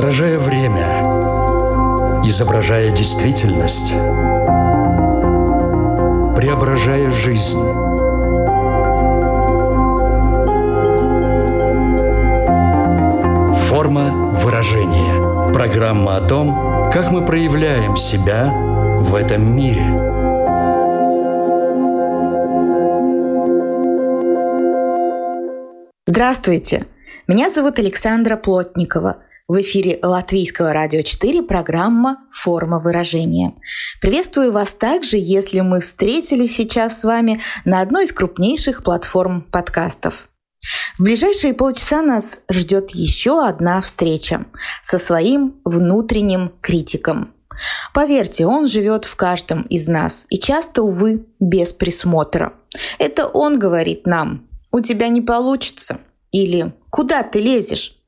Отражая время, изображая действительность, преображая жизнь. Форма выражения. Программа о том, как мы проявляем себя в этом мире. Здравствуйте! Меня зовут Александра Плотникова – в эфире Латвийского радио 4 программа «Форма выражения». Приветствую вас также, если мы встретились сейчас с вами на одной из крупнейших платформ подкастов. В ближайшие полчаса нас ждет еще одна встреча со своим внутренним критиком. Поверьте, он живет в каждом из нас и часто, увы, без присмотра. Это он говорит нам «У тебя не получится» или «Куда ты лезешь?»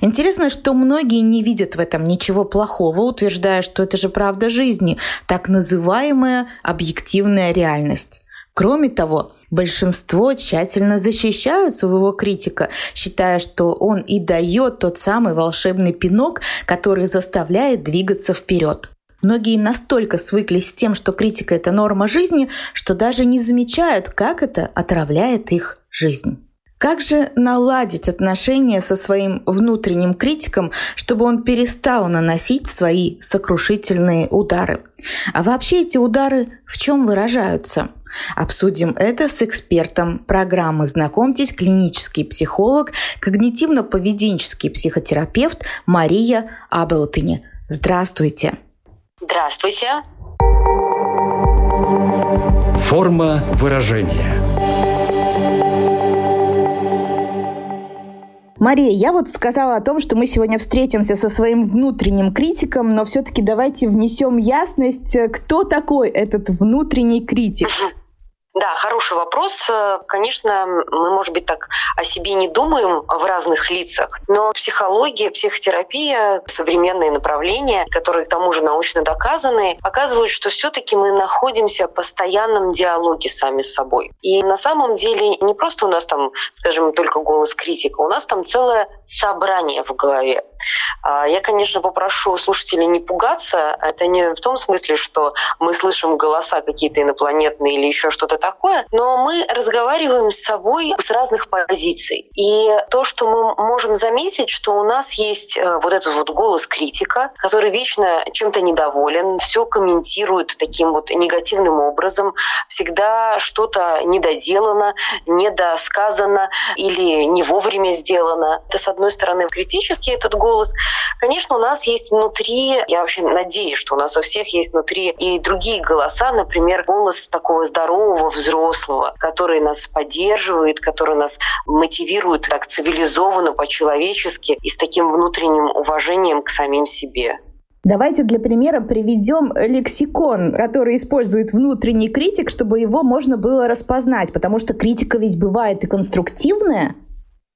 Интересно, что многие не видят в этом ничего плохого, утверждая, что это же правда жизни, так называемая объективная реальность. Кроме того, большинство тщательно защищают своего критика, считая, что он и дает тот самый волшебный пинок, который заставляет двигаться вперед. Многие настолько свыклись с тем, что критика – это норма жизни, что даже не замечают, как это отравляет их жизнь. Как же наладить отношения со своим внутренним критиком, чтобы он перестал наносить свои сокрушительные удары? А вообще эти удары в чем выражаются? Обсудим это с экспертом программы «Знакомьтесь», клинический психолог, когнитивно-поведенческий психотерапевт Мария Абелтыни. Здравствуйте. Здравствуйте. Форма выражения – Мария, я вот сказала о том, что мы сегодня встретимся со своим внутренним критиком, но все-таки давайте внесем ясность, кто такой этот внутренний критик. Да, хороший вопрос. Конечно, мы, может быть, так о себе не думаем в разных лицах, но психология, психотерапия, современные направления, которые к тому же научно доказаны, показывают, что все-таки мы находимся в постоянном диалоге сами с собой. И на самом деле не просто у нас там, скажем, только голос критика, у нас там целое собрание в голове. А, я, конечно, попрошу слушателей не пугаться. Это не в том смысле, что мы слышим голоса какие-то инопланетные или еще что-то такое, но мы разговариваем с собой с разных позиций. И то, что мы можем заметить, что у нас есть э, вот этот вот голос критика, который вечно чем-то недоволен, все комментирует таким вот негативным образом, всегда что-то недоделано, недосказано или не вовремя сделано. Это, с одной стороны, критический этот голос, Конечно, у нас есть внутри, я вообще надеюсь, что у нас у всех есть внутри и другие голоса, например, голос такого здорового взрослого, который нас поддерживает, который нас мотивирует так цивилизованно, по-человечески и с таким внутренним уважением к самим себе. Давайте для примера приведем лексикон, который использует внутренний критик, чтобы его можно было распознать, потому что критика ведь бывает и конструктивная,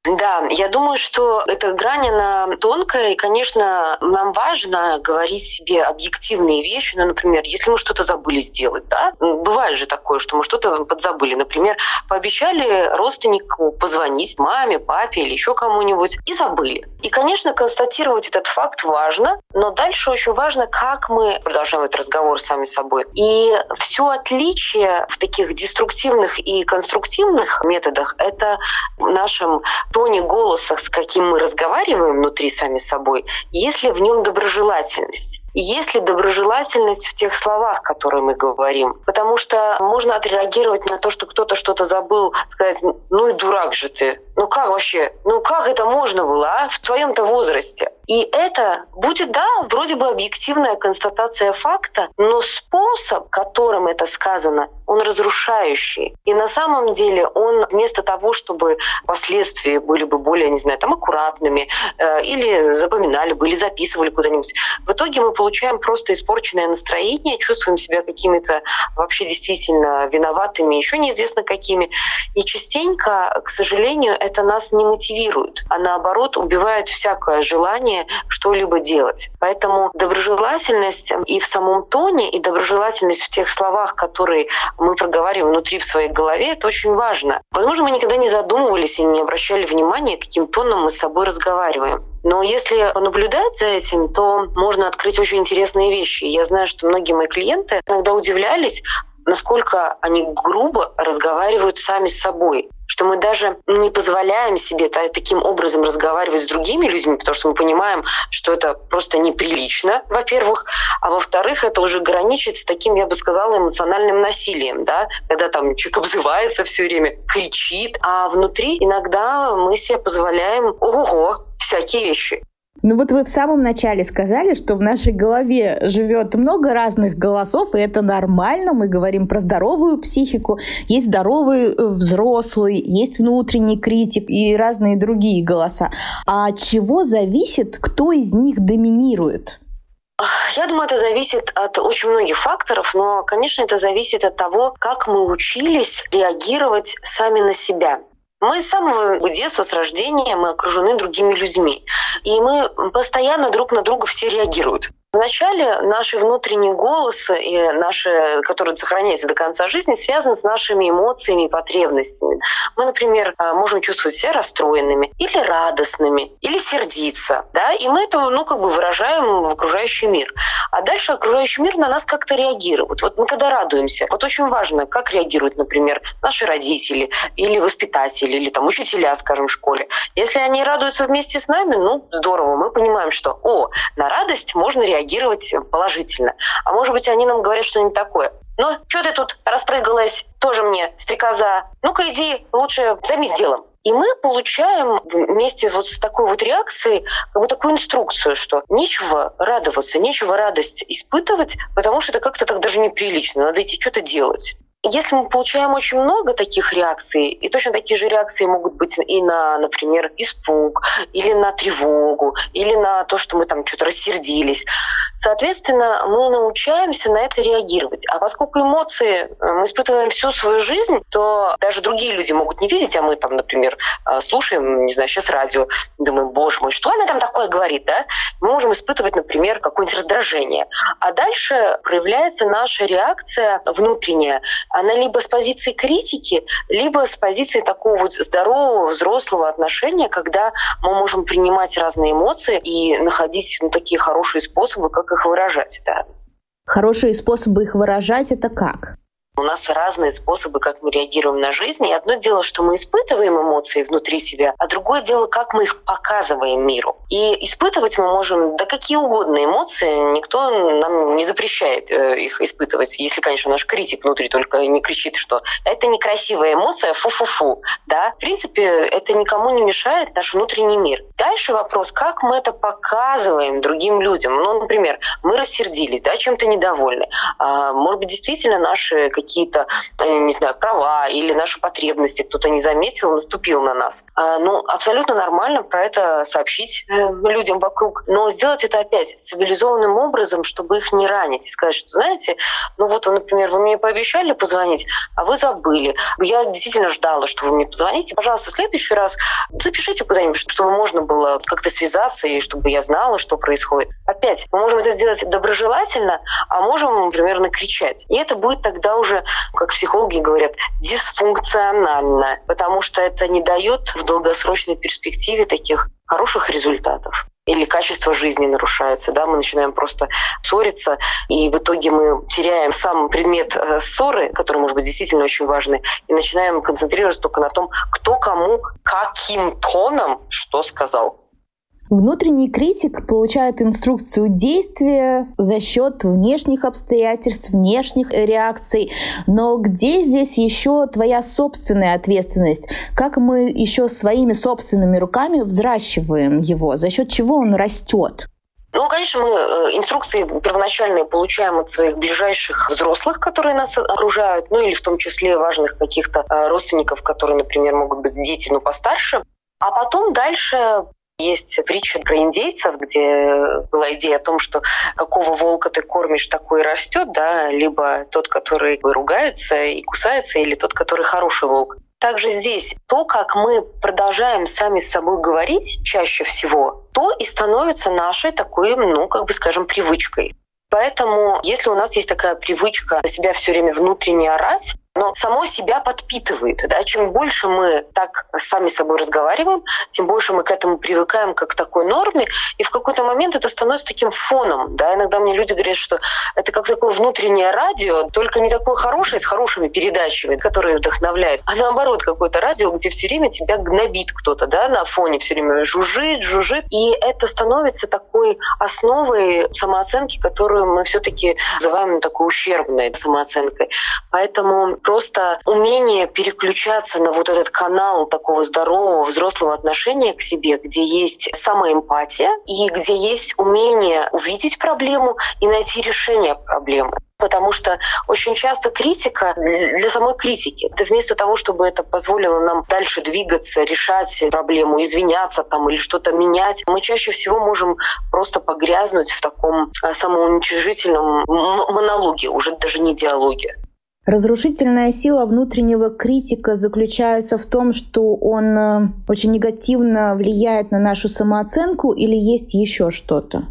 да, я думаю, что эта грань, она тонкая, и, конечно, нам важно говорить себе объективные вещи. Ну, например, если мы что-то забыли сделать, да, бывает же такое, что мы что-то подзабыли. Например, пообещали родственнику позвонить маме, папе или еще кому-нибудь и забыли. И, конечно, констатировать этот факт важно, но дальше очень важно, как мы продолжаем этот разговор сами собой. И все отличие в таких деструктивных и конструктивных методах — это в нашем тоне голоса, с каким мы разговариваем внутри сами собой, если в нем доброжелательность. Есть ли доброжелательность в тех словах, которые мы говорим? Потому что можно отреагировать на то, что кто-то что-то забыл, сказать, ну и дурак же ты. Ну как вообще? Ну как это можно было, а? В твоем-то возрасте. И это будет, да, вроде бы объективная констатация факта, но способ, которым это сказано, он разрушающий. И на самом деле он вместо того, чтобы последствия были бы более, не знаю, там аккуратными, э, или запоминали бы, или записывали куда-нибудь, в итоге мы получаем просто испорченное настроение, чувствуем себя какими-то вообще действительно виноватыми, еще неизвестно какими. И частенько, к сожалению, это нас не мотивирует, а наоборот убивает всякое желание что-либо делать. Поэтому доброжелательность и в самом тоне, и доброжелательность в тех словах, которые мы проговариваем внутри в своей голове, это очень важно. Возможно, мы никогда не задумывались и не обращали внимания, каким тоном мы с собой разговариваем. Но если наблюдать за этим, то можно открыть очень интересные вещи. Я знаю, что многие мои клиенты иногда удивлялись, насколько они грубо разговаривают сами с собой что мы даже не позволяем себе таким образом разговаривать с другими людьми, потому что мы понимаем, что это просто неприлично, во-первых, а во-вторых, это уже граничит с таким, я бы сказала, эмоциональным насилием, да, когда там человек обзывается все время, кричит, а внутри иногда мы себе позволяем, ого, всякие вещи. Ну вот вы в самом начале сказали, что в нашей голове живет много разных голосов, и это нормально. Мы говорим про здоровую психику. Есть здоровый э, взрослый, есть внутренний критик и разные другие голоса. А от чего зависит, кто из них доминирует? Я думаю, это зависит от очень многих факторов, но, конечно, это зависит от того, как мы учились реагировать сами на себя. Мы с самого детства, с рождения, мы окружены другими людьми. И мы постоянно друг на друга все реагируют. Вначале наши внутренние голосы, и наши, которые сохраняются до конца жизни, связаны с нашими эмоциями и потребностями. Мы, например, а, можем чувствовать себя расстроенными или радостными, или сердиться. Да? И мы это ну, как бы выражаем в окружающий мир. А дальше окружающий мир на нас как-то реагирует. Вот мы когда радуемся, вот очень важно, как реагируют, например, наши родители или воспитатели, или там учителя, скажем, в школе. Если они радуются вместе с нами, ну, здорово, мы понимаем, что, о, на радость можно реагировать реагировать положительно. А может быть, они нам говорят что-нибудь такое. Ну, что ты тут распрыгалась, тоже мне, стрекоза? Ну-ка иди, лучше займись делом. И мы получаем вместе вот с такой вот реакцией как бы такую инструкцию, что нечего радоваться, нечего радость испытывать, потому что это как-то так даже неприлично, надо идти что-то делать. Если мы получаем очень много таких реакций, и точно такие же реакции могут быть и на, например, испуг, или на тревогу, или на то, что мы там что-то рассердились, соответственно, мы научаемся на это реагировать. А поскольку эмоции э, мы испытываем всю свою жизнь, то даже другие люди могут не видеть, а мы там, например, э, слушаем, не знаю, сейчас радио, думаем, боже мой, что она там такое говорит, да? Мы можем испытывать, например, какое-нибудь раздражение. А дальше проявляется наша реакция внутренняя, она либо с позиции критики, либо с позиции такого вот здорового взрослого отношения, когда мы можем принимать разные эмоции и находить ну, такие хорошие способы, как их выражать. Да. Хорошие способы их выражать это как? У нас разные способы, как мы реагируем на жизнь. И одно дело, что мы испытываем эмоции внутри себя, а другое дело, как мы их показываем миру. И испытывать мы можем да какие угодно эмоции, никто нам не запрещает э, их испытывать, если, конечно, наш критик внутри только не кричит, что это некрасивая эмоция, фу-фу-фу. Да? В принципе, это никому не мешает наш внутренний мир. Дальше вопрос, как мы это показываем другим людям. Ну, например, мы рассердились, да, чем-то недовольны. А, может быть, действительно наши какие какие-то, э, не знаю, права или наши потребности кто-то не заметил, наступил на нас. А, ну, абсолютно нормально про это сообщить э, людям вокруг. Но сделать это опять цивилизованным образом, чтобы их не ранить. И сказать, что, знаете, ну вот, например, вы мне пообещали позвонить, а вы забыли. Я действительно ждала, что вы мне позвоните. Пожалуйста, в следующий раз запишите куда-нибудь, чтобы можно было как-то связаться и чтобы я знала, что происходит. Опять, мы можем это сделать доброжелательно, а можем, например, накричать. И это будет тогда уже как психологи говорят, дисфункционально, потому что это не дает в долгосрочной перспективе таких хороших результатов или качество жизни нарушается, да, мы начинаем просто ссориться, и в итоге мы теряем сам предмет э, ссоры, который может быть действительно очень важный, и начинаем концентрироваться только на том, кто кому каким тоном что сказал. Внутренний критик получает инструкцию действия за счет внешних обстоятельств, внешних реакций. Но где здесь еще твоя собственная ответственность? Как мы еще своими собственными руками взращиваем его? За счет чего он растет? Ну, конечно, мы э, инструкции первоначальные получаем от своих ближайших взрослых, которые нас окружают, ну или в том числе важных каких-то э, родственников, которые, например, могут быть дети, но постарше. А потом дальше есть притча про индейцев, где была идея о том, что какого волка ты кормишь, такой растет, да, либо тот, который ругается и кусается, или тот, который хороший волк. Также здесь то, как мы продолжаем сами с собой говорить чаще всего, то и становится нашей такой, ну, как бы скажем, привычкой. Поэтому, если у нас есть такая привычка себя все время внутренне орать, но само себя подпитывает. Да? Чем больше мы так сами с собой разговариваем, тем больше мы к этому привыкаем как к такой норме, и в какой-то момент это становится таким фоном. Да? Иногда мне люди говорят, что это как такое внутреннее радио, только не такое хорошее, с хорошими передачами, которые вдохновляют, а наоборот какое-то радио, где все время тебя гнобит кто-то, да, на фоне все время жужжит, жужжит, и это становится такой основой самооценки, которую мы все-таки называем такой ущербной самооценкой. Поэтому просто умение переключаться на вот этот канал такого здорового взрослого отношения к себе, где есть самоэмпатия и где есть умение увидеть проблему и найти решение проблемы потому что очень часто критика для самой критики. Это вместо того, чтобы это позволило нам дальше двигаться, решать проблему, извиняться там или что-то менять, мы чаще всего можем просто погрязнуть в таком а, самоуничижительном монологе, уже даже не диалоге. Разрушительная сила внутреннего критика заключается в том, что он э, очень негативно влияет на нашу самооценку или есть еще что-то?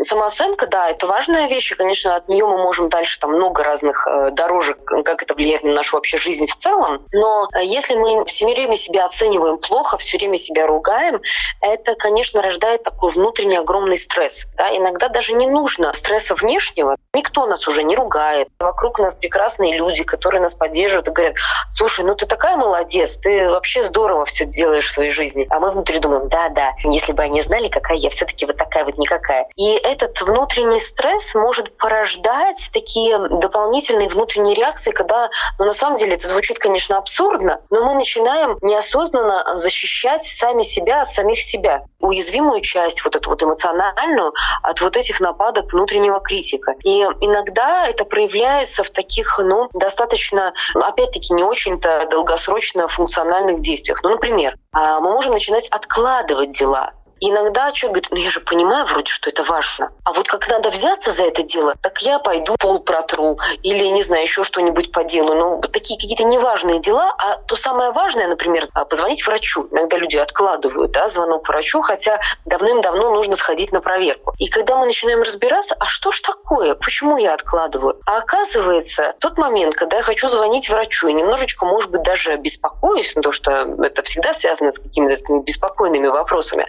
Самооценка, да, это важная вещь, и, конечно, от нее мы можем дальше там много разных э, дорожек, как это влияет на нашу вообще жизнь в целом. Но э, если мы все время себя оцениваем плохо, все время себя ругаем, это, конечно, рождает такой внутренний огромный стресс. Да? Иногда даже не нужно стресса внешнего. Никто нас уже не ругает. Вокруг нас прекрасные люди, которые нас поддерживают и говорят, слушай, ну ты такая молодец, ты вообще здорово все делаешь в своей жизни. А мы внутри думаем, да-да, если бы они знали, какая я все-таки вот такая вот никакая. И этот внутренний стресс может порождать такие дополнительные внутренние реакции, когда, ну, на самом деле, это звучит, конечно, абсурдно, но мы начинаем неосознанно защищать сами себя от самих себя. Уязвимую часть, вот эту вот эмоциональную, от вот этих нападок внутреннего критика. И иногда это проявляется в таких, ну, достаточно, опять-таки, не очень-то долгосрочно функциональных действиях. Ну, например, а, мы можем начинать откладывать дела иногда человек говорит, ну я же понимаю вроде, что это важно. А вот как надо взяться за это дело, так я пойду пол протру или, не знаю, еще что-нибудь поделаю. Ну, такие какие-то неважные дела. А то самое важное, например, а, позвонить врачу. Иногда люди откладывают да, звонок врачу, хотя давным-давно нужно сходить на проверку. И когда мы начинаем разбираться, а что ж такое? Почему я откладываю? А оказывается, тот момент, когда я хочу звонить врачу и немножечко, может быть, даже беспокоюсь, ну, то, что это всегда связано с какими-то беспокойными вопросами,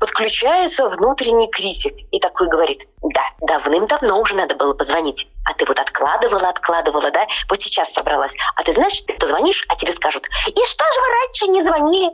подключается внутренний критик и такой говорит, да, давным-давно уже надо было позвонить. А ты вот откладывала, откладывала, да? Вот сейчас собралась. А ты знаешь, ты позвонишь, а тебе скажут, и что же вы раньше не звонили?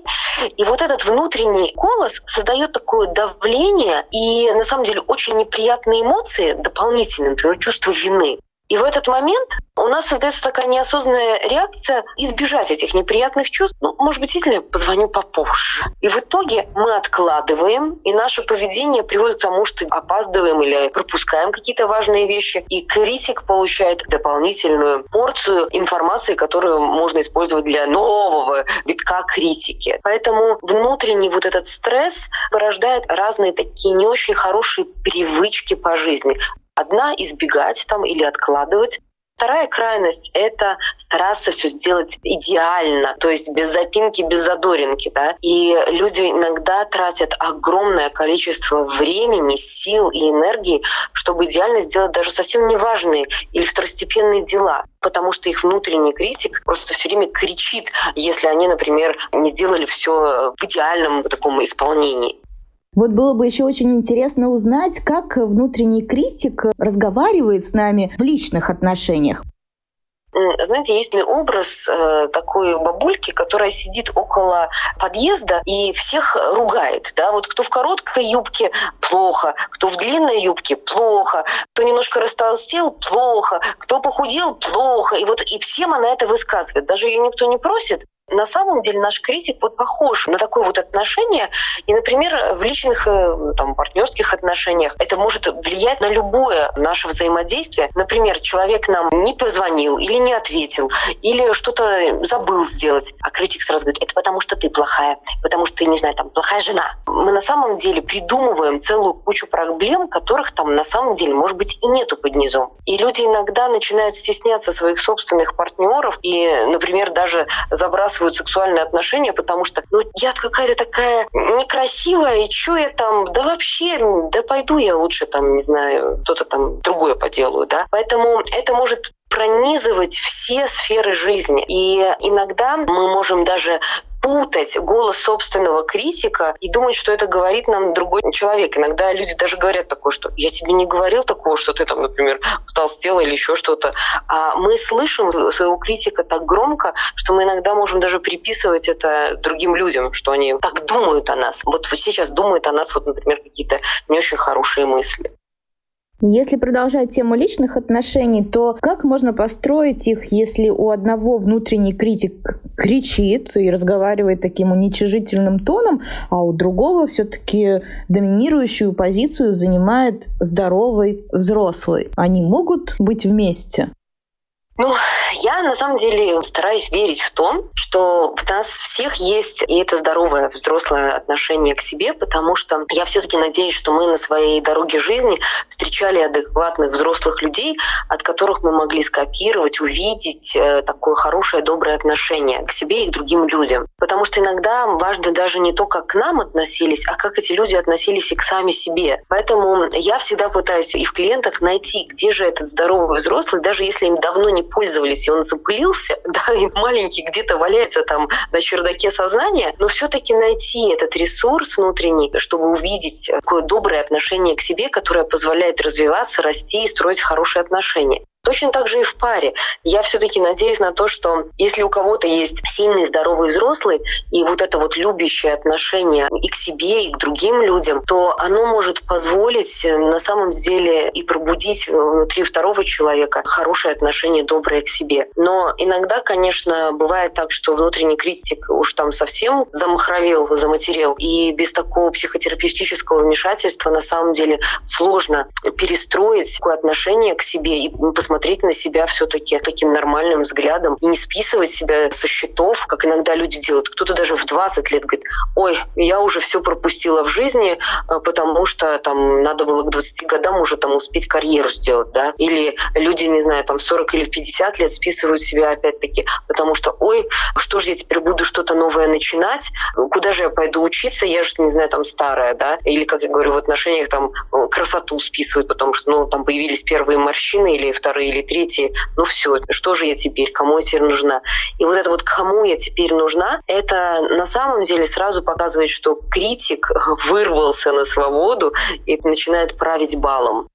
И вот этот внутренний голос создает такое давление и, на самом деле, очень неприятные эмоции дополнительные, например, чувство вины. И в этот момент у нас создается такая неосознанная реакция избежать этих неприятных чувств. Ну, может быть, действительно, позвоню попозже. И в итоге мы откладываем, и наше поведение приводит к тому, что опаздываем или пропускаем какие-то важные вещи. И критик получает дополнительную порцию информации, которую можно использовать для нового витка критики. Поэтому внутренний вот этот стресс порождает разные такие не очень хорошие привычки по жизни. Одна — избегать там или откладывать. Вторая крайность — это стараться все сделать идеально, то есть без запинки, без задоринки. Да? И люди иногда тратят огромное количество времени, сил и энергии, чтобы идеально сделать даже совсем неважные или второстепенные дела потому что их внутренний критик просто все время кричит, если они, например, не сделали все в идеальном таком исполнении. Вот было бы еще очень интересно узнать, как внутренний критик разговаривает с нами в личных отношениях. Знаете, есть ли образ э, такой бабульки, которая сидит около подъезда и всех ругает. Да? Вот кто в короткой юбке – плохо, кто в длинной юбке – плохо, кто немножко растолстел – плохо, кто похудел – плохо. И вот и всем она это высказывает. Даже ее никто не просит, на самом деле наш критик вот похож на такое вот отношение. И, например, в личных э, там, партнерских отношениях это может влиять на любое наше взаимодействие. Например, человек нам не позвонил или не ответил, или что-то забыл сделать. А критик сразу говорит, это потому что ты плохая, потому что ты, не знаю, там, плохая жена. Мы на самом деле придумываем целую кучу проблем, которых там на самом деле, может быть, и нету под низом. И люди иногда начинают стесняться своих собственных партнеров и, например, даже забрасывать связывают сексуальные отношения, потому что ну, я какая-то такая некрасивая, и что я там, да вообще, да пойду я лучше там, не знаю, что-то там другое поделаю, да. Поэтому это может пронизывать все сферы жизни. И иногда мы можем даже путать голос собственного критика и думать, что это говорит нам другой человек. Иногда люди даже говорят такое, что я тебе не говорил такого, что ты там, например, толстела или еще что-то. А мы слышим своего критика так громко, что мы иногда можем даже приписывать это другим людям, что они так думают о нас. Вот сейчас думают о нас, вот, например, какие-то не очень хорошие мысли. Если продолжать тему личных отношений, то как можно построить их, если у одного внутренний критик кричит и разговаривает таким уничижительным тоном, а у другого все-таки доминирующую позицию занимает здоровый взрослый? Они могут быть вместе? Ну, я на самом деле стараюсь верить в то, что в нас всех есть и это здоровое взрослое отношение к себе, потому что я все-таки надеюсь, что мы на своей дороге жизни встречали адекватных взрослых людей, от которых мы могли скопировать, увидеть э, такое хорошее, доброе отношение к себе и к другим людям. Потому что иногда важно даже не то, как к нам относились, а как эти люди относились и к сами себе. Поэтому я всегда пытаюсь и в клиентах найти, где же этот здоровый взрослый, даже если им давно не пользовались, и он запылился, да, и маленький где-то валяется там на чердаке сознания, но все-таки найти этот ресурс внутренний, чтобы увидеть такое доброе отношение к себе, которое позволяет развиваться, расти и строить хорошие отношения. Точно так же и в паре. Я все-таки надеюсь на то, что если у кого-то есть сильный, здоровый взрослый, и вот это вот любящее отношение и к себе, и к другим людям, то оно может позволить э, на самом деле и пробудить э, внутри второго человека хорошее отношение, доброе к себе. Но иногда, конечно, бывает так, что внутренний критик уж там совсем замахровел, заматерел, и без такого психотерапевтического вмешательства на самом деле сложно перестроить такое отношение к себе и посмотреть смотреть на себя все-таки таким нормальным взглядом и не списывать себя со счетов, как иногда люди делают. Кто-то даже в 20 лет говорит, ой, я уже все пропустила в жизни, э, потому что там надо было к 20 годам уже там успеть карьеру сделать, да. Или люди, не знаю, там 40 или в 50 лет списывают себя опять-таки, потому что, ой, что же я теперь буду что-то новое начинать, куда же я пойду учиться, я же, не знаю, там старая, да. Или, как я говорю, в отношениях там э, красоту списывают, потому что, ну, там появились первые морщины или вторые вторые или третьи, ну все, что же я теперь, кому я теперь нужна? И вот это вот кому я теперь нужна, это на самом деле сразу показывает, что критик вырвался на свободу и начинает править балом.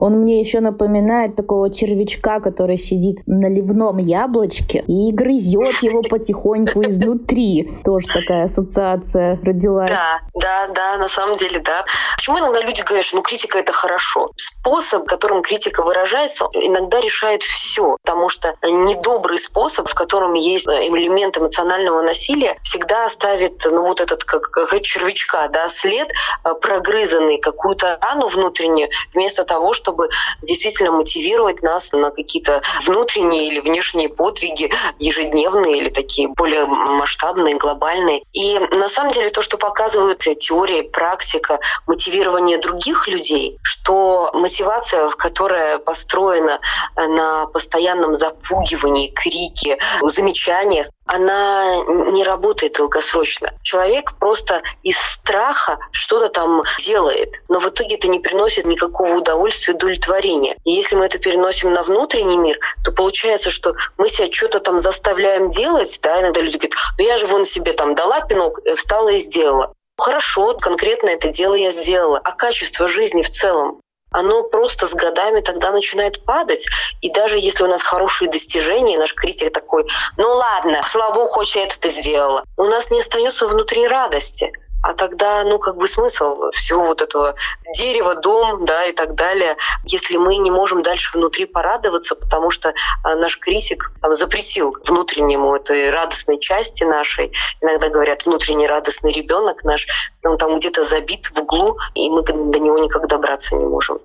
Он мне еще напоминает такого червячка, который сидит на ливном яблочке и грызет его потихоньку изнутри. Тоже такая ассоциация родилась. Да, да, да, на самом деле, да. Почему иногда люди говорят, что ну, критика это хорошо? Способ, которым критика выражается, иногда решает все, потому что недобрый способ, в котором есть элемент эмоционального насилия, всегда оставит ну, вот этот как, как червячка, да, след э, прогрызанный, какую-то рану внутреннюю, вместо того, чтобы чтобы действительно мотивировать нас на какие-то внутренние или внешние подвиги, ежедневные или такие более масштабные, глобальные. И на самом деле то, что показывают теория, практика мотивирования других людей, что мотивация, которая построена на постоянном запугивании, крике, замечаниях, она не работает долгосрочно. Человек просто из страха что-то там делает, но в итоге это не приносит никакого удовольствия удовлетворения. И если мы это переносим на внутренний мир, то получается, что мы себя что-то там заставляем делать, да, иногда люди говорят, ну я же вон себе там дала пинок, э, встала и сделала. Хорошо, конкретно это дело я сделала. А качество жизни в целом оно просто с годами тогда начинает падать. И даже если у нас хорошие достижения, наш критик такой, ну ладно, слава богу, хоть это сделала, у нас не остается внутри радости. А тогда, ну, как бы смысл всего вот этого дерева, дом, да, и так далее, если мы не можем дальше внутри порадоваться, потому что а, наш критик там, запретил внутреннему этой радостной части нашей, иногда говорят, внутренний радостный ребенок наш, он там где-то забит в углу, и мы до него никак добраться не можем.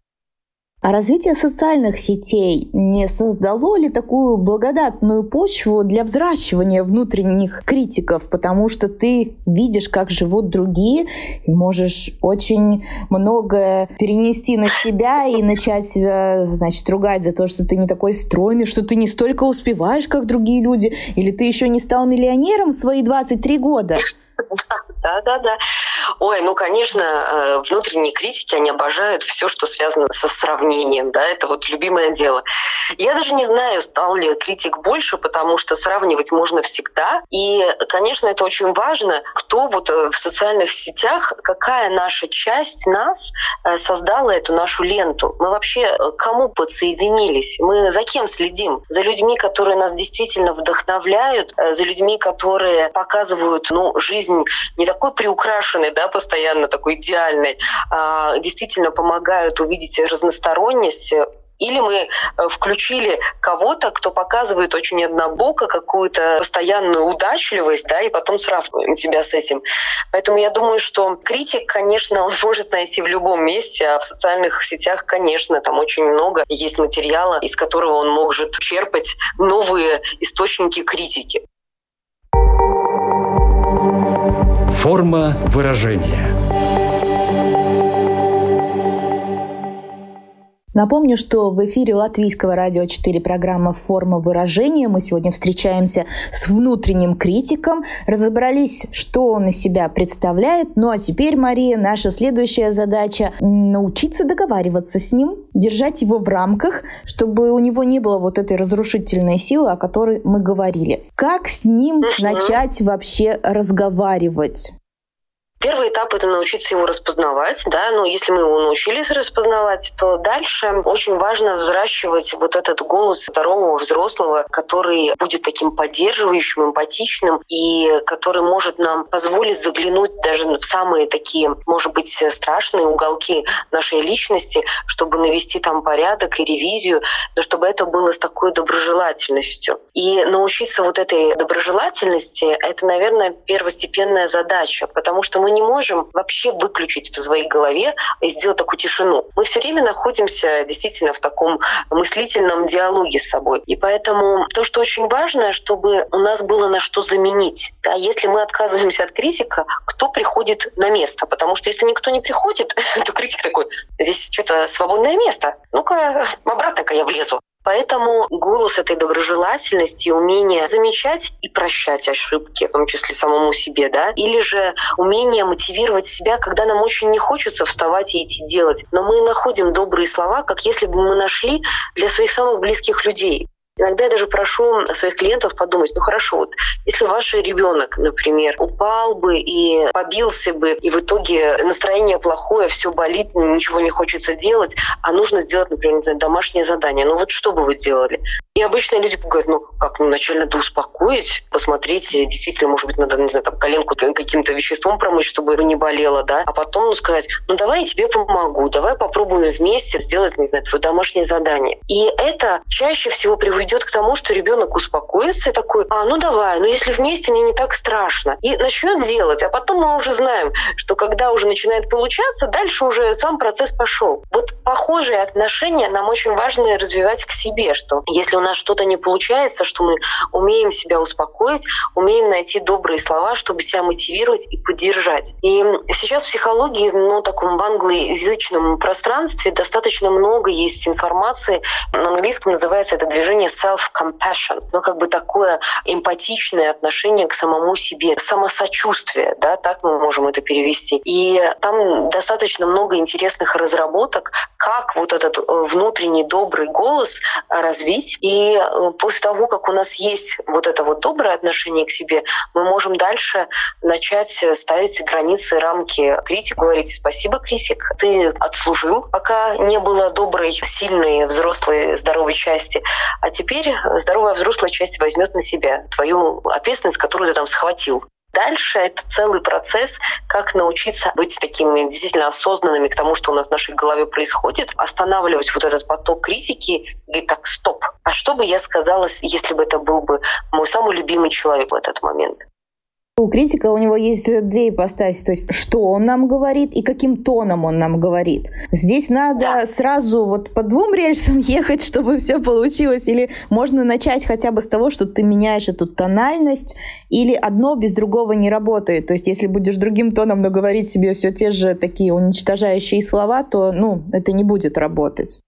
А развитие социальных сетей не создало ли такую благодатную почву для взращивания внутренних критиков? Потому что ты видишь, как живут другие, и можешь очень многое перенести на себя и начать себя, значит, ругать за то, что ты не такой стройный, что ты не столько успеваешь, как другие люди, или ты еще не стал миллионером в свои 23 года. Да, да, да. Ой, ну, конечно, э, внутренние критики, они обожают все, что связано со сравнением, да, это вот любимое дело. Я даже не знаю, стал ли критик больше, потому что сравнивать можно всегда. И, конечно, это очень важно, кто вот э, в социальных сетях, какая наша часть нас э, создала эту нашу ленту. Мы вообще к кому подсоединились? Мы за кем следим? За людьми, которые нас действительно вдохновляют, за людьми, которые показывают ну, жизнь не такой приукрашенной, да, постоянно такой идеальной, а действительно помогают увидеть разносторонность или мы э, включили кого-то, кто показывает очень однобоко какую-то постоянную удачливость, да, и потом сравниваем себя с этим. Поэтому я думаю, что критик, конечно, он может найти в любом месте, а в социальных сетях, конечно, там очень много есть материала, из которого он может черпать новые источники критики. Форма выражения – Напомню, что в эфире Латвийского радио 4 программа «Форма выражения». Мы сегодня встречаемся с внутренним критиком, разобрались, что он из себя представляет. Ну а теперь, Мария, наша следующая задача – научиться договариваться с ним, держать его в рамках, чтобы у него не было вот этой разрушительной силы, о которой мы говорили. Как с ним начать вообще разговаривать? Первый этап — это научиться его распознавать. Да? Но если мы его научились распознавать, то дальше очень важно взращивать вот этот голос здорового взрослого, который будет таким поддерживающим, эмпатичным и который может нам позволить заглянуть даже в самые такие, может быть, страшные уголки нашей личности, чтобы навести там порядок и ревизию, но чтобы это было с такой доброжелательностью. И научиться вот этой доброжелательности — это, наверное, первостепенная задача, потому что мы не можем вообще выключить в своей голове и сделать такую тишину. Мы все время находимся действительно в таком мыслительном диалоге с собой. И поэтому то, что очень важно, чтобы у нас было на что заменить. Да, если мы отказываемся от критика, кто приходит на место? Потому что если никто не приходит, то критик такой, здесь что-то свободное место. Ну-ка, обратно-ка я влезу. Поэтому голос этой доброжелательности, умение замечать и прощать ошибки, в том числе самому себе, да, или же умение мотивировать себя, когда нам очень не хочется вставать и идти делать. Но мы находим добрые слова, как если бы мы нашли для своих самых близких людей. Иногда я даже прошу своих клиентов подумать, ну хорошо, вот если ваш ребенок, например, упал бы и побился бы, и в итоге настроение плохое, все болит, ничего не хочется делать, а нужно сделать, например, не знаю, домашнее задание, ну вот что бы вы делали? И обычно люди говорят, ну как, ну вначале надо успокоить, посмотреть, действительно, может быть, надо, не знаю, там коленку каким-то веществом промыть, чтобы не болело, да, а потом ну, сказать, ну давай я тебе помогу, давай попробуем вместе сделать, не знаю, твое домашнее задание. И это чаще всего приведет к тому, что ребенок успокоится и такой, а, ну давай, ну если вместе, мне не так страшно. И начнет делать, а потом мы уже знаем, что когда уже начинает получаться, дальше уже сам процесс пошел. Вот похожие отношения нам очень важно развивать к себе, что если у нас что-то не получается, что мы умеем себя успокоить, умеем найти добрые слова, чтобы себя мотивировать и поддержать. И сейчас в психологии, ну, таком в англоязычном пространстве достаточно много есть информации. На английском называется это движение self-compassion, ну, как бы такое эмпатичное отношение к самому себе, самосочувствие, да, так мы можем это перевести. И там достаточно много интересных разработок, как вот этот э, внутренний добрый голос развить и э, после того, как у нас есть вот это вот доброе отношение к себе, мы можем дальше начать ставить границы, рамки критику, говорить спасибо, критик, ты отслужил, пока не было доброй, сильной, взрослой, здоровой части, а теперь здоровая взрослая часть возьмет на себя твою ответственность, которую ты там схватил. Дальше это целый процесс, как научиться быть такими действительно осознанными к тому, что у нас в нашей голове происходит, останавливать вот этот поток критики и так, стоп, а что бы я сказала, если бы это был бы мой самый любимый человек в этот момент? У критика у него есть две ипостаси, то есть что он нам говорит и каким тоном он нам говорит. Здесь надо да. сразу вот по двум рельсам ехать, чтобы все получилось, или можно начать хотя бы с того, что ты меняешь эту тональность, или одно без другого не работает. То есть если будешь другим тоном, но говорить себе все те же такие уничтожающие слова, то ну, это не будет работать.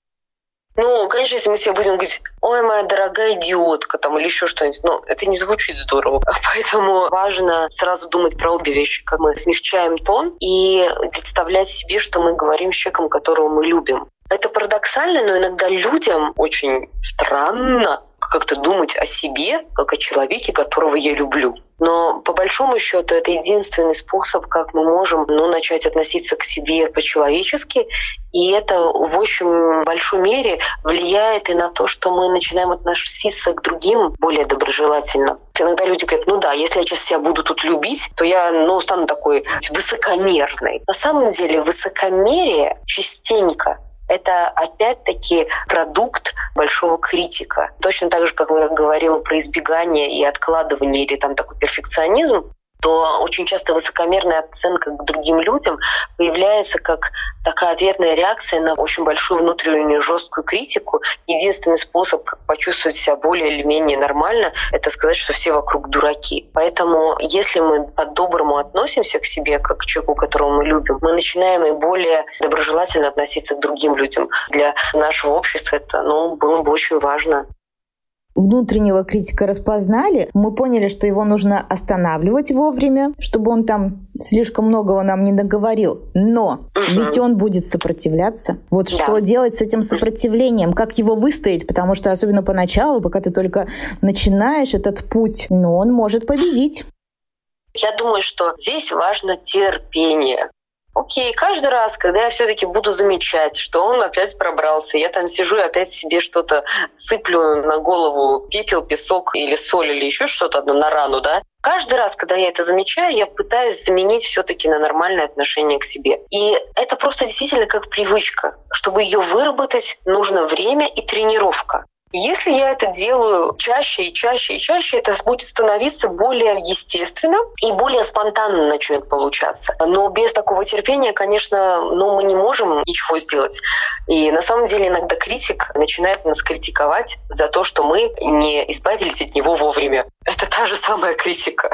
Ну, конечно, если мы себе будем говорить, ой, моя дорогая идиотка, там, или еще что-нибудь, ну, это не звучит здорово. Поэтому важно сразу думать про обе вещи, как мы смягчаем тон и представлять себе, что мы говорим с человеком, которого мы любим. Это парадоксально, но иногда людям очень странно как-то думать о себе, как о человеке, которого я люблю. Но по большому счету это единственный способ, как мы можем ну, начать относиться к себе по-человечески. И это в очень большой мере влияет и на то, что мы начинаем относиться к другим более доброжелательно. Иногда люди говорят, ну да, если я сейчас себя буду тут любить, то я ну, стану такой высокомерной. На самом деле высокомерие частенько это опять-таки продукт большого критика. Точно так же, как я говорила про избегание и откладывание или там такой перфекционизм, то очень часто высокомерная оценка к другим людям появляется как такая ответная реакция на очень большую внутреннюю жесткую критику. Единственный способ как почувствовать себя более или менее нормально, это сказать, что все вокруг дураки. Поэтому если мы по-доброму относимся к себе, как к человеку, которого мы любим, мы начинаем и более доброжелательно относиться к другим людям. Для нашего общества это ну, было бы очень важно внутреннего критика распознали, мы поняли, что его нужно останавливать вовремя, чтобы он там слишком многого нам не договорил. Но угу. ведь он будет сопротивляться. Вот да. что делать с этим сопротивлением? Как его выстоять? Потому что особенно поначалу, пока ты только начинаешь этот путь, ну, он может победить. Я думаю, что здесь важно терпение. Окей, каждый раз, когда я все-таки буду замечать, что он опять пробрался, я там сижу и опять себе что-то сыплю на голову пепел, песок или соль или еще что-то на рану, да, Каждый раз, когда я это замечаю, я пытаюсь заменить все-таки на нормальное отношение к себе. И это просто действительно как привычка. Чтобы ее выработать, нужно время и тренировка. Если я это делаю чаще и чаще и чаще, это будет становиться более естественным и более спонтанно начнет получаться. Но без такого терпения, конечно, ну, мы не можем ничего сделать. И на самом деле иногда критик начинает нас критиковать за то, что мы не избавились от него вовремя. Это та же самая критика.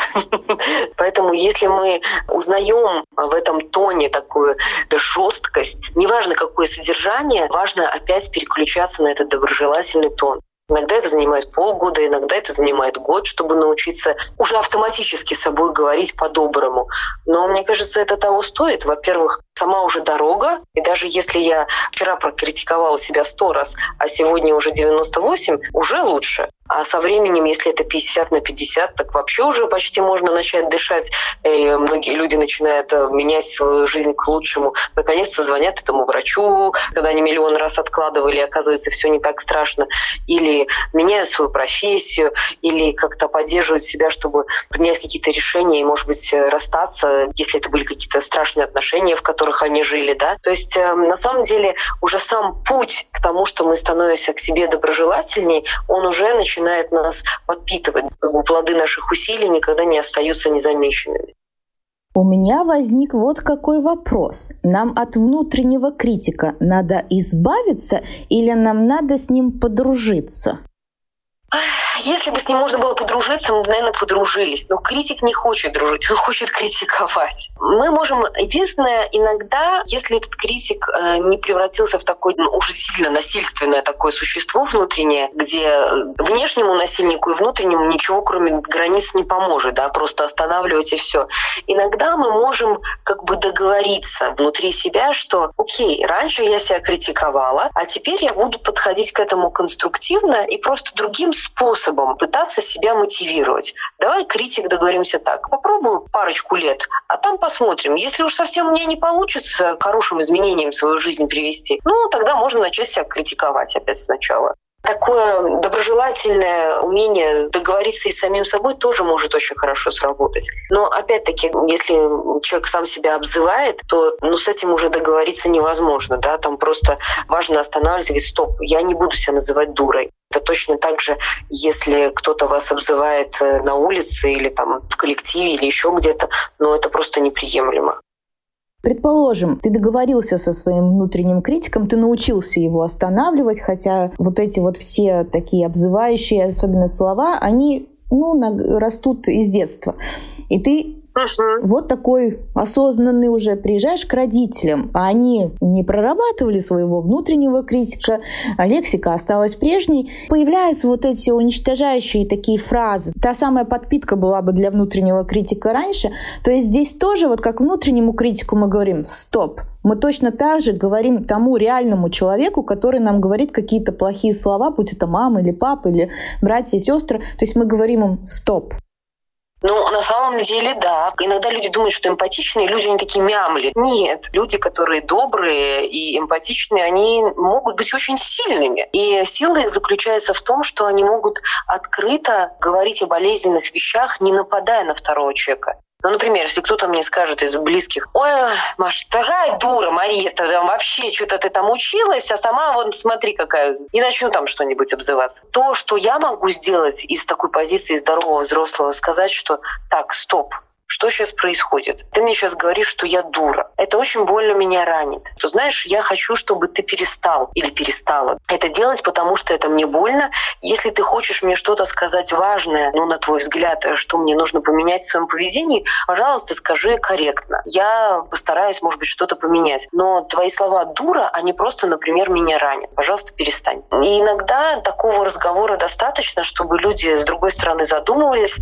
Поэтому если мы узнаем в этом тоне такую жесткость, неважно какое содержание, важно опять переключаться на этот доброжелательный тон. Иногда это занимает полгода, иногда это занимает год, чтобы научиться уже автоматически с собой говорить по-доброму. Но мне кажется, это того стоит. Во-первых, сама уже дорога, и даже если я вчера прокритиковала себя сто раз, а сегодня уже 98, уже лучше. А со временем, если это 50 на 50, так вообще уже почти можно начать дышать. И многие люди начинают э, менять свою жизнь к лучшему. Наконец-то звонят этому врачу, когда они миллион раз откладывали, оказывается, все не так страшно. Или меняют свою профессию, или как-то поддерживают себя, чтобы принять какие-то решения и, может быть, расстаться, если это были какие-то страшные отношения, в которых они жили. Да? То есть, э, на самом деле, уже сам путь к тому, что мы становимся к себе доброжелательней, он уже начинает начинает нас подпитывать. Плоды наших усилий никогда не остаются незамеченными. У меня возник вот какой вопрос. Нам от внутреннего критика надо избавиться или нам надо с ним подружиться? Если бы с ним можно было подружиться, мы бы, наверное, подружились. Но критик не хочет дружить, он хочет критиковать. Мы можем... Единственное, иногда, если этот критик э, не превратился в такое ну, уже сильно насильственное такое существо внутреннее, где э, внешнему насильнику и внутреннему ничего, кроме границ, не поможет, да, просто останавливать и все. Иногда мы можем как бы договориться внутри себя, что, окей, раньше я себя критиковала, а теперь я буду подходить к этому конструктивно и просто другим способом пытаться себя мотивировать. Давай, критик, договоримся так. Попробую парочку лет, а там посмотрим. Если уж совсем у меня не получится хорошим изменением свою жизнь привести, ну, тогда можно начать себя критиковать опять сначала. Такое доброжелательное умение договориться и с самим собой тоже может очень хорошо сработать. Но опять-таки, если человек сам себя обзывает, то ну, с этим уже договориться невозможно. Да? Там просто важно останавливаться и говорить, стоп, я не буду себя называть дурой. Это точно так же, если кто-то вас обзывает э, на улице или там в коллективе или еще где-то, но это просто неприемлемо. Предположим, ты договорился со своим внутренним критиком, ты научился его останавливать, хотя вот эти вот все такие обзывающие, особенно слова, они ну, растут из детства. И ты Угу. Вот такой осознанный уже. Приезжаешь к родителям, а они не прорабатывали своего внутреннего критика, а лексика осталась прежней. Появляются вот эти уничтожающие такие фразы. Та самая подпитка была бы для внутреннего критика раньше. То есть здесь тоже, вот как внутреннему критику мы говорим «стоп», мы точно так же говорим тому реальному человеку, который нам говорит какие-то плохие слова, будь это мама или папа, или братья и сестры. То есть мы говорим им «стоп». Ну, на самом деле, да. Иногда люди думают, что эмпатичные люди, они такие мямли. Нет, люди, которые добрые и эмпатичные, они могут быть очень сильными. И сила их заключается в том, что они могут открыто говорить о болезненных вещах, не нападая на второго человека. Ну, например, если кто-то мне скажет из близких, ой, Маш, такая дура, Мария, ты там вообще что-то ты там училась, а сама вот смотри какая, и начну там что-нибудь обзываться. То, что я могу сделать из такой позиции здорового взрослого, сказать, что так, стоп, что сейчас происходит? Ты мне сейчас говоришь, что я дура. Это очень больно меня ранит. Ты знаешь, я хочу, чтобы ты перестал или перестала это делать, потому что это мне больно. Если ты хочешь мне что-то сказать важное, ну, на твой взгляд, что мне нужно поменять в своем поведении, пожалуйста, скажи корректно. Я постараюсь, может быть, что-то поменять. Но твои слова «дура», они просто, например, меня ранят. Пожалуйста, перестань. И иногда такого разговора достаточно, чтобы люди с другой стороны задумывались.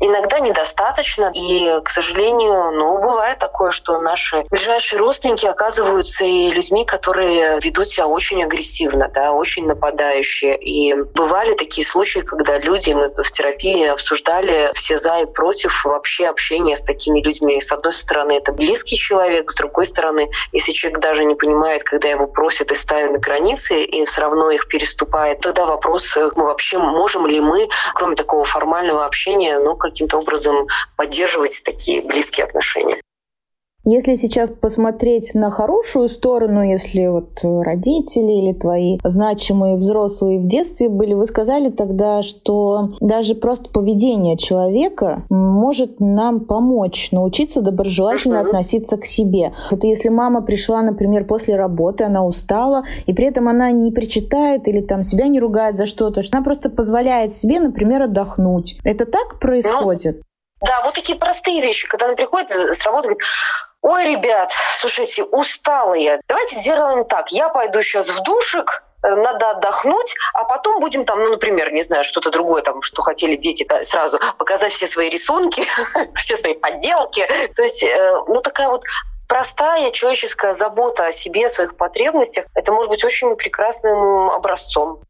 Иногда недостаточно. И к сожалению, ну, бывает такое, что наши ближайшие родственники оказываются и людьми, которые ведут себя очень агрессивно, да, очень нападающие. И бывали такие случаи, когда люди, мы в терапии обсуждали все за и против вообще общения с такими людьми. С одной стороны, это близкий человек, с другой стороны, если человек даже не понимает, когда его просят и ставят на границы, и все равно их переступает, тогда вопрос, мы ну, вообще можем ли мы, кроме такого формального общения, ну, каким-то образом поддерживать такие близкие отношения. Если сейчас посмотреть на хорошую сторону, если вот родители или твои значимые взрослые в детстве были, вы сказали тогда, что даже просто поведение человека может нам помочь научиться доброжелательно относиться к себе. Это если мама пришла, например, после работы, она устала, и при этом она не причитает или там себя не ругает за что-то, что она просто позволяет себе, например, отдохнуть. Это так происходит? Да, вот такие простые вещи, когда она приходит с работы, говорит, ой, ребят, слушайте, устала я, давайте сделаем так, я пойду сейчас в душик, э, надо отдохнуть, а потом будем там, ну, например, не знаю, что-то другое, там, что хотели дети сразу показать все свои рисунки, все свои подделки. То есть, э, ну, такая вот простая человеческая забота о себе, о своих потребностях, это может быть очень прекрасным образцом.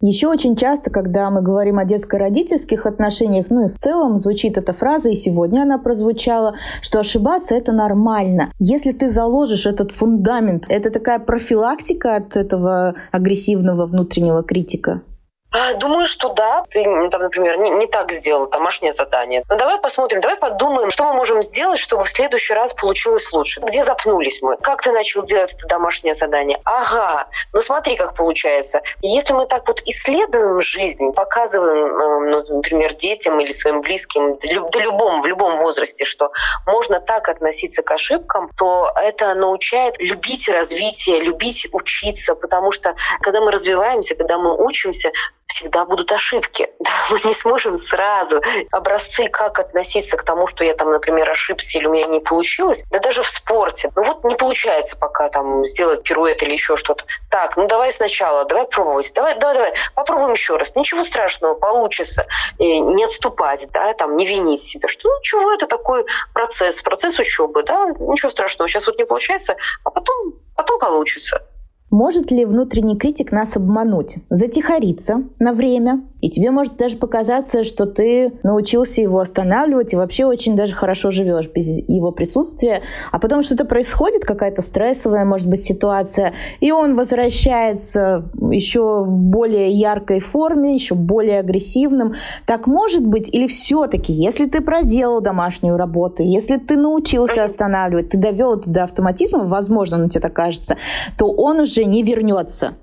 Еще очень часто, когда мы говорим о детско-родительских отношениях, ну и в целом звучит эта фраза, и сегодня она прозвучала, что ошибаться это нормально. Если ты заложишь этот фундамент, это такая профилактика от этого агрессивного внутреннего критика. А, думаю, что да. Ты, там, например, не, не так сделал домашнее задание. Но ну, давай посмотрим, давай подумаем, что мы можем сделать, чтобы в следующий раз получилось лучше. Где запнулись мы? Как ты начал делать это домашнее задание? Ага, ну смотри, как получается. Если мы так вот исследуем жизнь, показываем, эм, ну, например, детям или своим близким, да любому, в любом возрасте, что можно так относиться к ошибкам, то это научает любить развитие, любить учиться, потому что когда мы развиваемся, когда мы учимся, всегда будут ошибки. Да, мы не сможем сразу образцы, как относиться к тому, что я там, например, ошибся или у меня не получилось. Да даже в спорте. Ну вот не получается пока там сделать пируэт или еще что-то. Так, ну давай сначала, давай пробовать. Давай, давай, давай, попробуем еще раз. Ничего страшного, получится. И не отступать, да, там, не винить себя. Что ну чего это такой процесс, процесс учебы, да, ничего страшного. Сейчас вот не получается, а потом, потом получится. Может ли внутренний критик нас обмануть? Затихариться на время, и тебе может даже показаться, что ты научился его останавливать и вообще очень даже хорошо живешь без его присутствия. А потом что-то происходит, какая-то стрессовая, может быть, ситуация, и он возвращается еще в более яркой форме, еще более агрессивным. Так может быть? Или все-таки, если ты проделал домашнюю работу, если ты научился останавливать, ты довел это до автоматизма, возможно, ну тебе так кажется, то он уже не вернется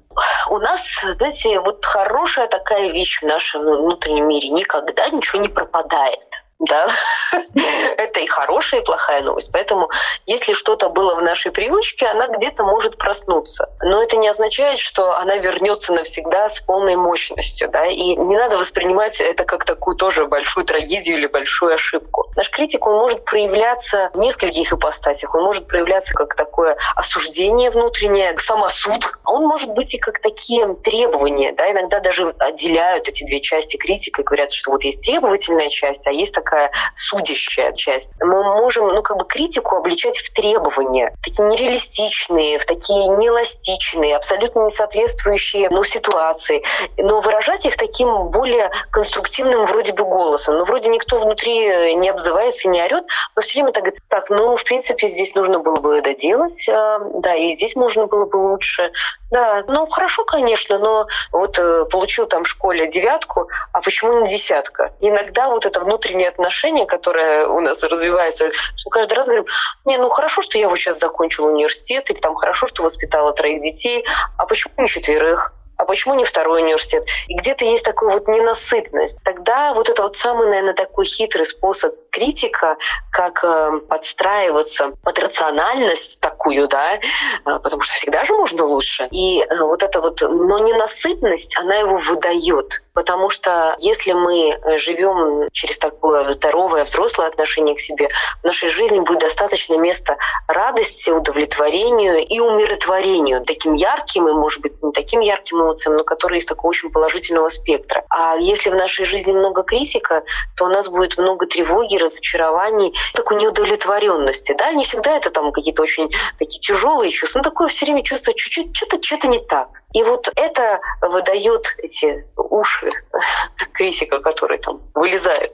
у нас, знаете, вот хорошая такая вещь в нашем внутреннем мире. Никогда ничего не пропадает. Да, это и хорошая, и плохая новость. Поэтому, если что-то было в нашей привычке, она где-то может проснуться. Но это не означает, что она вернется навсегда с полной мощностью, да, и не надо воспринимать это как такую тоже большую трагедию или большую ошибку. Наш критик, он может проявляться в нескольких ипостасях. Он может проявляться как такое осуждение внутреннее, самосуд. А он может быть и как такие требования, да, иногда даже отделяют эти две части критика и говорят, что вот есть требовательная часть, а есть такая судящая часть. Мы можем, ну, как бы критику обличать в требования, такие нереалистичные, в такие неэластичные, абсолютно не соответствующие, ну, ситуации, но выражать их таким более конструктивным вроде бы голосом. Ну, вроде никто внутри не обзывается и не орет, но все время так говорит, так, ну, в принципе, здесь нужно было бы доделать, а, да, и здесь можно было бы лучше. Да, ну, хорошо, конечно, но вот э, получил там в школе девятку, а почему не десятка? Иногда вот это внутреннее отношение, которое у нас развивается, что каждый раз говорим, не, ну хорошо, что я вот сейчас закончил университет, или там хорошо, что воспитала троих детей, а почему не четверых? а почему не второй университет? И где-то есть такая вот ненасытность. Тогда вот это вот самый, наверное, такой хитрый способ критика, как э, подстраиваться под рациональность такую, да, э, потому что всегда же можно лучше. И э, вот это вот, но ненасытность, она его выдает. Потому что если мы живем через такое здоровое взрослое отношение к себе, в нашей жизни будет достаточно места радости, удовлетворению и умиротворению. Таким ярким и, может быть, не таким ярким эмоциям, но которые из такого очень положительного спектра. А если в нашей жизни много критика, то у нас будет много тревоги, разочарований, такой неудовлетворенности. Да, не всегда это там какие-то очень такие тяжелые чувства, но такое все время чувство чуть-чуть что-то что-то не так. И вот это выдает эти уши критика, которые там вылезают.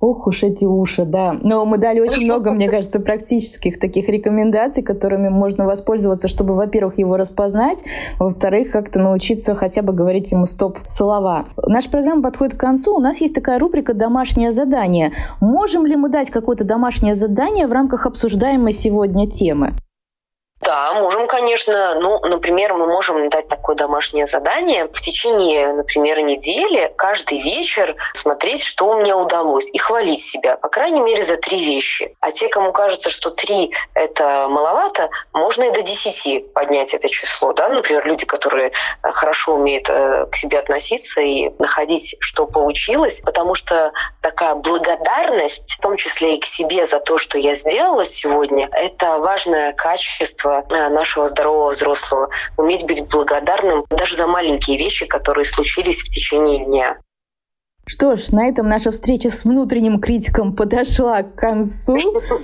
Ох уж эти уши, да. Но мы дали очень много, мне кажется, практических таких рекомендаций, которыми можно воспользоваться, чтобы, во-первых, его распознать, во-вторых, как-то научиться хотя бы говорить ему стоп-слова. Наша программа подходит к концу. У нас есть такая рубрика «Домашнее задание». Можем ли мы дать какое-то домашнее задание в рамках обсуждаемой сегодня темы? Да, можем, конечно. Ну, например, мы можем дать такое домашнее задание в течение, например, недели каждый вечер смотреть, что мне удалось, и хвалить себя, по крайней мере, за три вещи. А те, кому кажется, что три — это маловато, можно и до десяти поднять это число. Да? Например, люди, которые э, хорошо умеют э, к себе относиться и находить, что получилось, потому что такая благодарность, в том числе и к себе за то, что я сделала сегодня, это важное качество Э, нашего здорового взрослого. Уметь быть благодарным даже за маленькие вещи, которые случились в течение дня. Что ж, на этом наша встреча с внутренним критиком подошла к концу.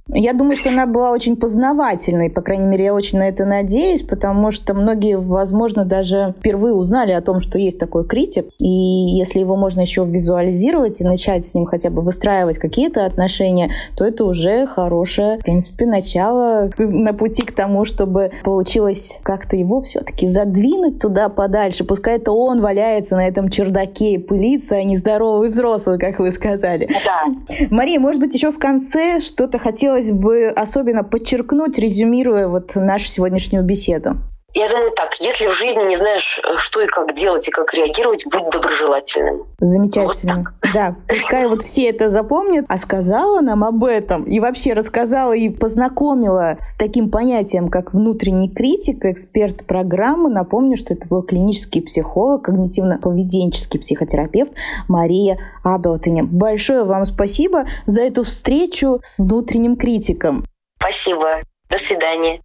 Я думаю, что она была очень познавательной, по крайней мере, я очень на это надеюсь, потому что многие, возможно, даже впервые узнали о том, что есть такой критик, и если его можно еще визуализировать и начать с ним хотя бы выстраивать какие-то отношения, то это уже хорошее, в принципе, начало на пути к тому, чтобы получилось как-то его все-таки задвинуть туда подальше. Пускай это он валяется на этом чердаке и пылится, а не здоровый здоровый взрослый, как вы сказали. Да. Мария, может быть, еще в конце что-то хотелось бы особенно подчеркнуть, резюмируя вот нашу сегодняшнюю беседу? Я думаю так, если в жизни не знаешь, э, что и как делать, и как реагировать, будь доброжелательным. Замечательно. Вот да, пускай вот все это запомнят, а сказала нам об этом, и вообще рассказала и познакомила с таким понятием, как внутренний критик, эксперт программы. Напомню, что это был клинический психолог, когнитивно-поведенческий психотерапевт Мария Абелтыня. Большое вам спасибо за эту встречу с внутренним критиком. Спасибо. До свидания.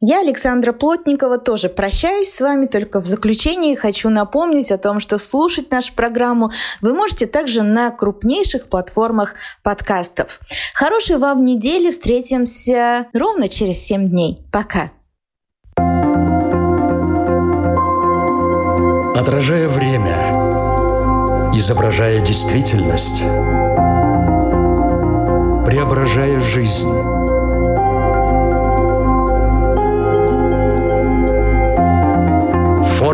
Я, Александра Плотникова, тоже прощаюсь с вами, только в заключении хочу напомнить о том, что слушать нашу программу вы можете также на крупнейших платформах подкастов. Хорошей вам недели, встретимся ровно через 7 дней. Пока! Отражая время, изображая действительность, преображая жизнь